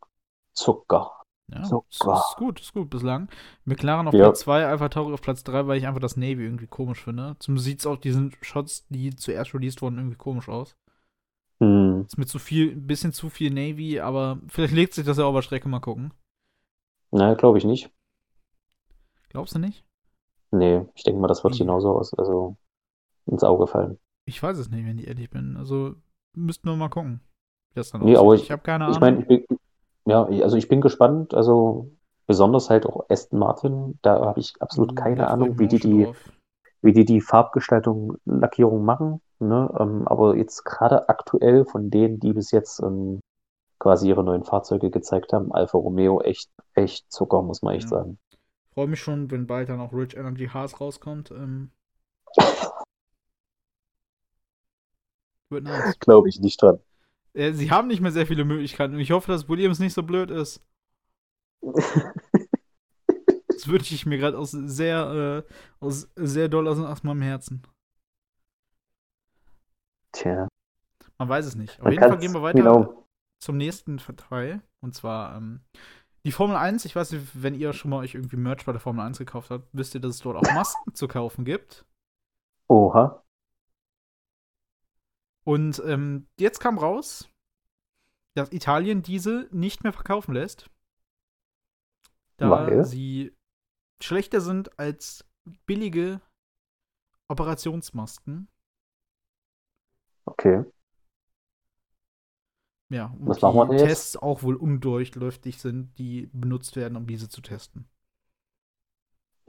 Zucker. Ja, Zucker. ist, ist gut, ist gut bislang. McLaren auf Ja. Platz 2, Alpha Tauri auf Platz 3, weil ich einfach das Navy irgendwie komisch finde. Zumindest sieht es auch diesen Shots, die zuerst released wurden, irgendwie komisch aus. Hm, Ist mit zu viel, ein bisschen zu viel Navy, aber vielleicht legt sich das ja auf der Strecke mal gucken. na, glaube ich nicht. Glaubst du nicht? Nee, ich denke mal, das wird Wie? genauso aus, also ins Auge fallen. Ich weiß es nicht, wenn ich ehrlich bin. Also müssten wir mal gucken, das dann Nee, aber ich ich- habe keine Ahnung. meine, ich bin, ja, also ich bin gespannt, also besonders halt auch Aston Martin, da habe ich absolut Uh, keine Ahnung, wie die die, drauf. wie die die Farbgestaltung, Lackierung machen, ne? Ähm, aber jetzt gerade aktuell von denen, die bis jetzt ähm, quasi ihre neuen Fahrzeuge gezeigt haben, Alfa Romeo echt, echt Zucker, muss man echt Ja. sagen. Freue mich schon, wenn bald dann auch Rich Energy Haas rauskommt. Ähm, wird nice. Glaube ich nicht dran. Äh, sie haben nicht mehr sehr viele Möglichkeiten und ich hoffe, dass Williams nicht so blöd ist. Das wünsche ich mir gerade aus sehr, äh, aus sehr doll aus, aus meinem Herzen. Tja, Man weiß es nicht. Auf man jeden Fall gehen wir weiter Genau. zum nächsten Teil. Und zwar ähm, Die Formel 1, ich weiß nicht, wenn ihr schon mal euch irgendwie Merch bei der Formel 1 gekauft habt, wisst ihr, dass es dort auch Masken zu kaufen gibt. Oha. Und ähm, jetzt kam raus, dass Italien diese nicht mehr verkaufen lässt. Da Weil? sie schlechter sind als billige Operationsmasken. Okay. Ja, und Was die Tests jetzt? auch wohl undurchläufig sind, die benutzt werden, um diese zu testen.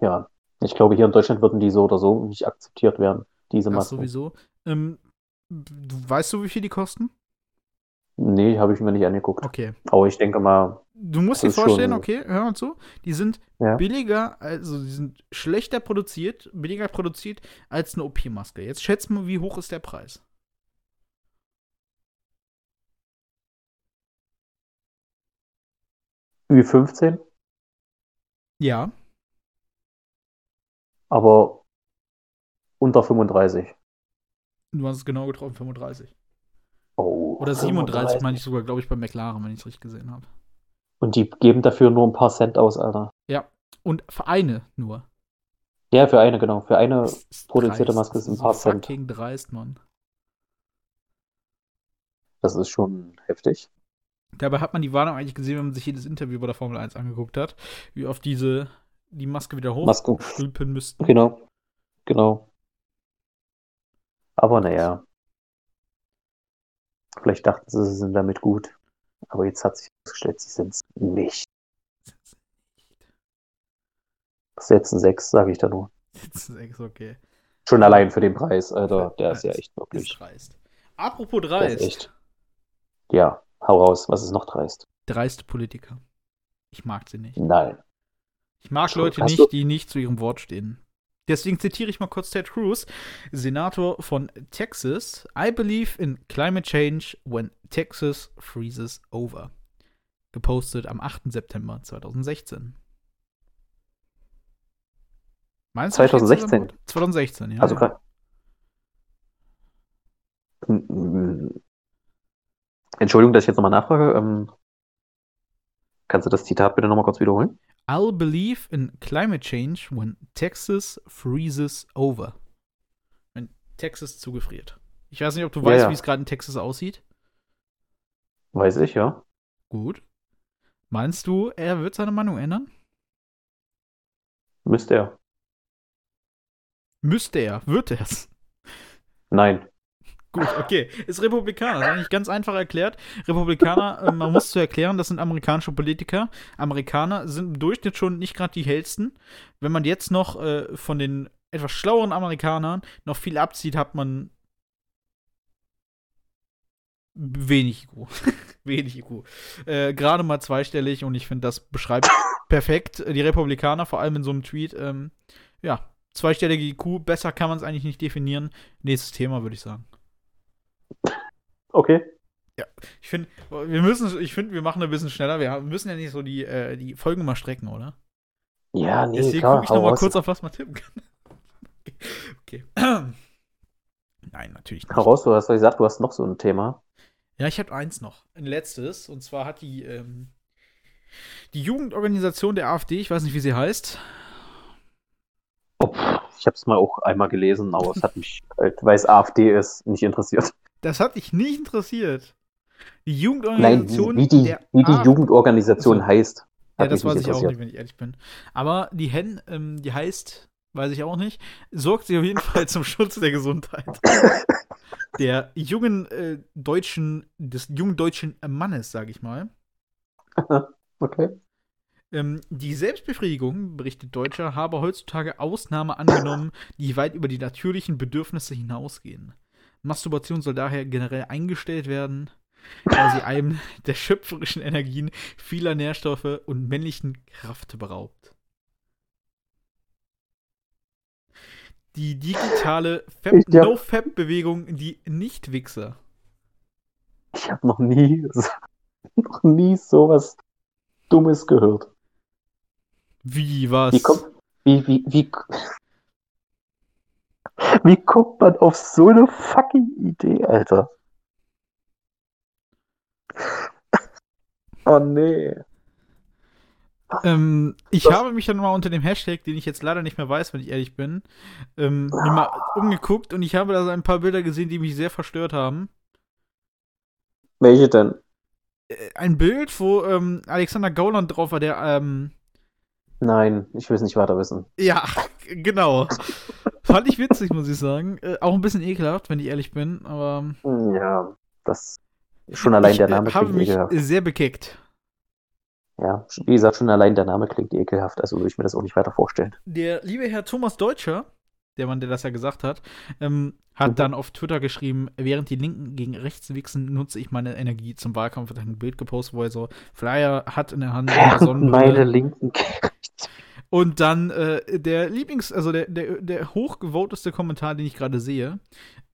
Ja, ich glaube, hier in Deutschland würden die so oder so nicht akzeptiert werden, diese Masken. Ach, sowieso. Ähm, weißt du, wie viel die kosten? Nee, habe ich mir nicht angeguckt. Okay. Aber ich denke mal. Du musst dir vorstellen, okay, hör mal zu, die sind ja. billiger, also die sind schlechter produziert, billiger produziert als eine OP-Maske. Jetzt schätz mal, wie hoch ist der Preis? Wie 15? Ja. Aber unter 35. Du hast es genau getroffen, 35. Oh, Oder 37 meine ich sogar, glaube ich, bei McLaren, wenn ich es richtig gesehen habe. Und die geben dafür nur ein paar Cent aus, Alter. Ja. Und für eine nur. Ja, für eine, genau. Für eine produzierte dreist. Maske ist ein paar so Cent. Fucking dreist, Mann. Das ist schon heftig. Dabei hat man die Warnung eigentlich gesehen, wenn man sich jedes Interview bei der Formel 1 angeguckt hat, wie oft diese die Maske wieder hochstülpen müssten. Genau. Genau. Aber naja. Vielleicht dachten sie, sie sind damit gut. Aber jetzt hat sich herausgestellt, sie sind es nicht. Setzen sechs, sage ich da nur. Setzen sechs, okay. Schon allein für den Preis, Alter. Der ist ja echt wirklich. Ist dreist. Apropos dreist. Echt. Ja, hau raus. Was ist noch dreist? Dreiste Politiker. Ich mag sie nicht. Nein. Ich mag Leute Hast nicht, die nicht zu ihrem Wort stehen. Deswegen zitiere ich mal kurz Ted Cruz, Senator von Texas. I believe in climate change when Texas freezes over. Gepostet am 8. September 2016. Meinst du 2016? 2016, ja. Also ja. Entschuldigung, dass ich jetzt nochmal nachfrage. Ähm, kannst du das Zitat bitte nochmal kurz wiederholen? I'll believe in climate change when Texas freezes over. Wenn Texas zugefriert. Ich weiß nicht, ob du ja, weißt, ja. wie es gerade in Texas aussieht. Weiß ich, ja. Gut. Meinst du, er wird seine Meinung ändern? Müsste er. Müsste er. Wird er es? Nein. Gut, okay. Ist Republikaner. Das ist eigentlich ganz einfach erklärt. Republikaner, äh, man muss zu erklären, das sind amerikanische Politiker. Amerikaner sind im Durchschnitt schon nicht gerade die hellsten. Wenn man jetzt noch äh, von den etwas schlaueren Amerikanern noch viel abzieht, hat man wenig IQ. wenig IQ. Äh, Gerade mal zweistellig und ich finde, das beschreibt perfekt die Republikaner, vor allem in so einem Tweet. Ähm, ja, zweistellige IQ, besser kann man es eigentlich nicht definieren. Nächstes Thema, würde ich sagen. Okay. Ja, ich finde, wir müssen, ich finde, wir machen ein bisschen schneller. Wir müssen ja nicht so die, äh, die Folgen mal strecken, oder? Ja, nee, Deswegen gucke ich nochmal kurz auf was man tippen kann. okay. Nein, natürlich nicht. Heraus, du hast ja gesagt, du hast noch so ein Thema. Ja, ich habe eins noch. Ein letztes. Und zwar hat die, ähm, die Jugendorganisation der AfD, ich weiß nicht, wie sie heißt. Oh, ich habe es mal auch einmal gelesen, aber es hat mich, halt, weil es AfD ist, nicht interessiert. Das hat dich nicht interessiert. Die Jugendorganisation. Nein, wie, die, wie die Jugendorganisation also, heißt. Ja, das weiß ich auch nicht, wenn ich ehrlich bin. Aber die Hen, ähm, die heißt, weiß ich auch nicht, sorgt sich auf jeden Fall zum Schutz der Gesundheit der jungen äh, deutschen, des jungen deutschen Mannes, sage ich mal. okay. Ähm, die Selbstbefriedigung, berichtet Deutscher, habe heutzutage Ausnahme angenommen, die weit über die natürlichen Bedürfnisse hinausgehen. Masturbation soll daher generell eingestellt werden, da sie einem der schöpferischen Energien vieler Nährstoffe und männlichen Kraft beraubt. Die digitale No-Fab-Bewegung, die Nicht-Wichser. Ich habe noch nie, noch nie sowas Dummes gehört. Wie, was? Wie kommt, wie, wie, wie, wie kommt man auf so eine fucking Idee, Alter? Oh nee. Ähm, ich das habe mich dann mal unter dem Hashtag, den ich jetzt leider nicht mehr weiß, wenn ich ehrlich bin, ähm, mal umgeguckt und ich habe da so ein paar Bilder gesehen, die mich sehr verstört haben. Welche denn? Äh, ein Bild, wo ähm, Alexander Gauland drauf war, der. Ähm, Nein, ich will es nicht weiter wissen. Ja, genau. Fand ich witzig, muss ich sagen. Äh, auch ein bisschen ekelhaft, wenn ich ehrlich bin, aber. Ja, das. Schon allein ich, der Name äh, habe mich ekelhaft. sehr bekeckt. Ja, wie gesagt, schon allein der Name klingt ekelhaft, also würde ich mir das auch nicht weiter vorstellen. Der liebe Herr Thomas Deutscher, der Mann, der das ja gesagt hat, ähm, hat mhm. dann auf Twitter geschrieben, während die Linken gegen rechts wichsen, nutze ich meine Energie zum Wahlkampf. Hat ein Bild gepostet, wo er so Flyer hat in der Hand. meine Linken Und dann äh, der Lieblings-, also der, der, der hochgevoteste Kommentar, den ich gerade sehe.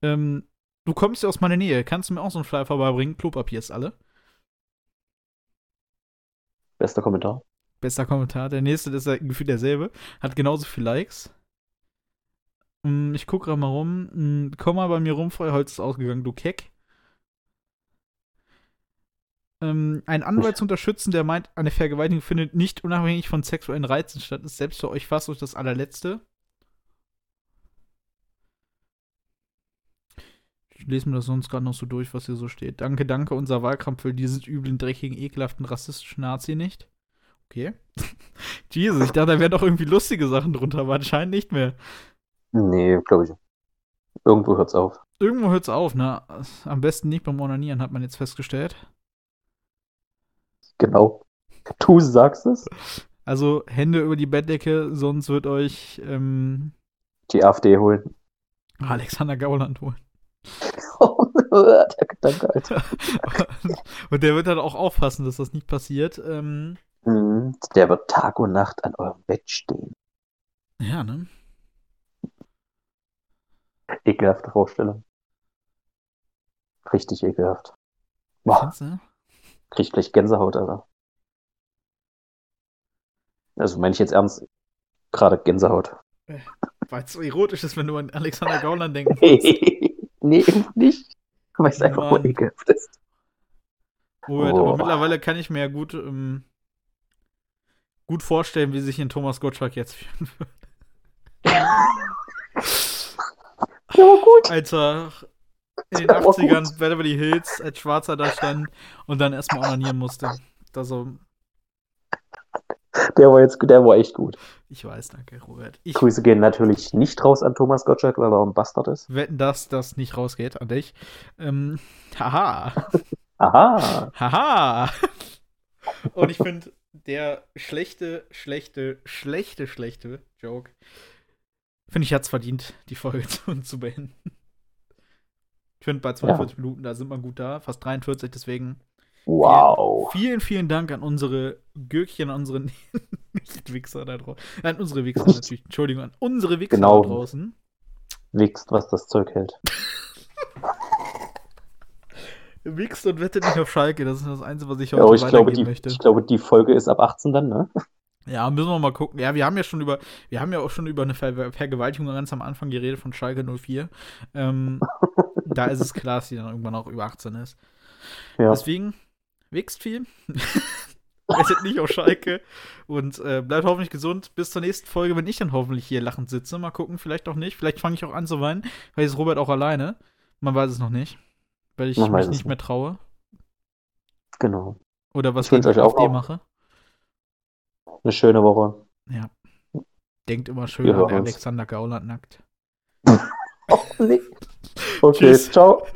Ähm, du kommst ja aus meiner Nähe, kannst du mir auch so einen Flyer vorbeibringen? Klopapier ist alle. Bester Kommentar. Bester Kommentar. Der nächste ist ja gefühlt derselbe. Hat genauso viele Likes. Mm, ich gucke gerade mal rum. Mm, komm mal bei mir rum, Feuerholz ist ausgegangen, du Keck. Ähm, ein Anwalt zu unterstützen, der meint, eine Vergewaltigung findet nicht unabhängig von sexuellen Reizen statt, ist selbst für euch fast durch das allerletzte. Ich lese mir das sonst gerade noch so durch, was hier so steht. Danke, danke, unser Wahlkampf will diesen üblen, dreckigen, ekelhaften, rassistischen Nazi nicht. Okay. Jesus, ich dachte, da wären doch irgendwie lustige Sachen drunter, aber anscheinend nicht mehr. Nee, glaube ich. Irgendwo hört's auf. Irgendwo hört's auf, ne? Am besten nicht beim Onanieren, hat man jetzt festgestellt. Genau. Du sagst es. Also Hände über die Bettdecke, sonst wird euch ähm, die AfD holen. Alexander Gauland holen. der Gedanke, Alter. und der wird dann auch aufpassen, dass das nicht passiert. Ähm, mhm. der wird Tag und Nacht an eurem Bett stehen. Ja, ne? Ekelhafte Vorstellung. Richtig ekelhaft. Boah. Krieg gleich Gänsehaut, Alter. Also meine ich jetzt ernst, gerade Gänsehaut. Äh, Weil es so erotisch ist, wenn du an Alexander Gauland denkst. nee, nicht. Weil es einfach nur ekelhaft ist. Robert, oh. aber mittlerweile kann ich mir ja gut, ähm, gut vorstellen, wie sich in Thomas Gottschalk jetzt fühlen würde. Ja, gut. Als er in den 80ern Beverly Hills als Schwarzer da stand und dann erstmal onanieren musste. Also, der war jetzt, der war echt gut. Ich weiß, danke, Robert. Ich Grüße gehen natürlich nicht raus an Thomas Gottschalk, weil er ein Bastard ist. Wetten, dass das nicht rausgeht an dich. Ähm, haha. Aha. Haha. Und ich finde, der schlechte, schlechte, schlechte, schlechte Joke, finde ich, hat es verdient, die Folge zu, zu beenden. Ich finde, bei 42 ja. Minuten, da sind wir gut da, fast 43, deswegen Wow. Vielen, vielen Dank an unsere Gürkchen, an unsere Nicht-Wichser da draußen. An unsere Wichser natürlich. Entschuldigung, an unsere Wichser genau. da draußen. Wichst, was das Zeug hält. Wichst und wettet nicht auf Schalke. Das ist das Einzige, was ich heute ja, ich glaube, die, möchte. Ich glaube, die Folge ist ab 18 dann, ne? Ja, müssen wir mal gucken. Ja, wir haben ja schon über, wir haben ja auch schon über eine Ver Vergewaltigung ganz am Anfang geredet von Schalke 04. Ähm, da ist es klar, dass die dann irgendwann auch über 18 ist. Ja. Deswegen, wächst viel. Wettet nicht auf Schalke. Und äh, bleibt hoffentlich gesund. Bis zur nächsten Folge, wenn ich dann hoffentlich hier lachend sitze. Mal gucken, vielleicht auch nicht. Vielleicht fange ich auch an zu weinen. Vielleicht ist Robert auch alleine. Man weiß es noch nicht. Weil ich Man mich nicht mehr traue. Genau. Oder was ich, euch auch mache. Eine schöne Woche. Ja. Denkt immer schön an Alexander Gauland nackt. oh, nee. Okay, Tschüss. ciao.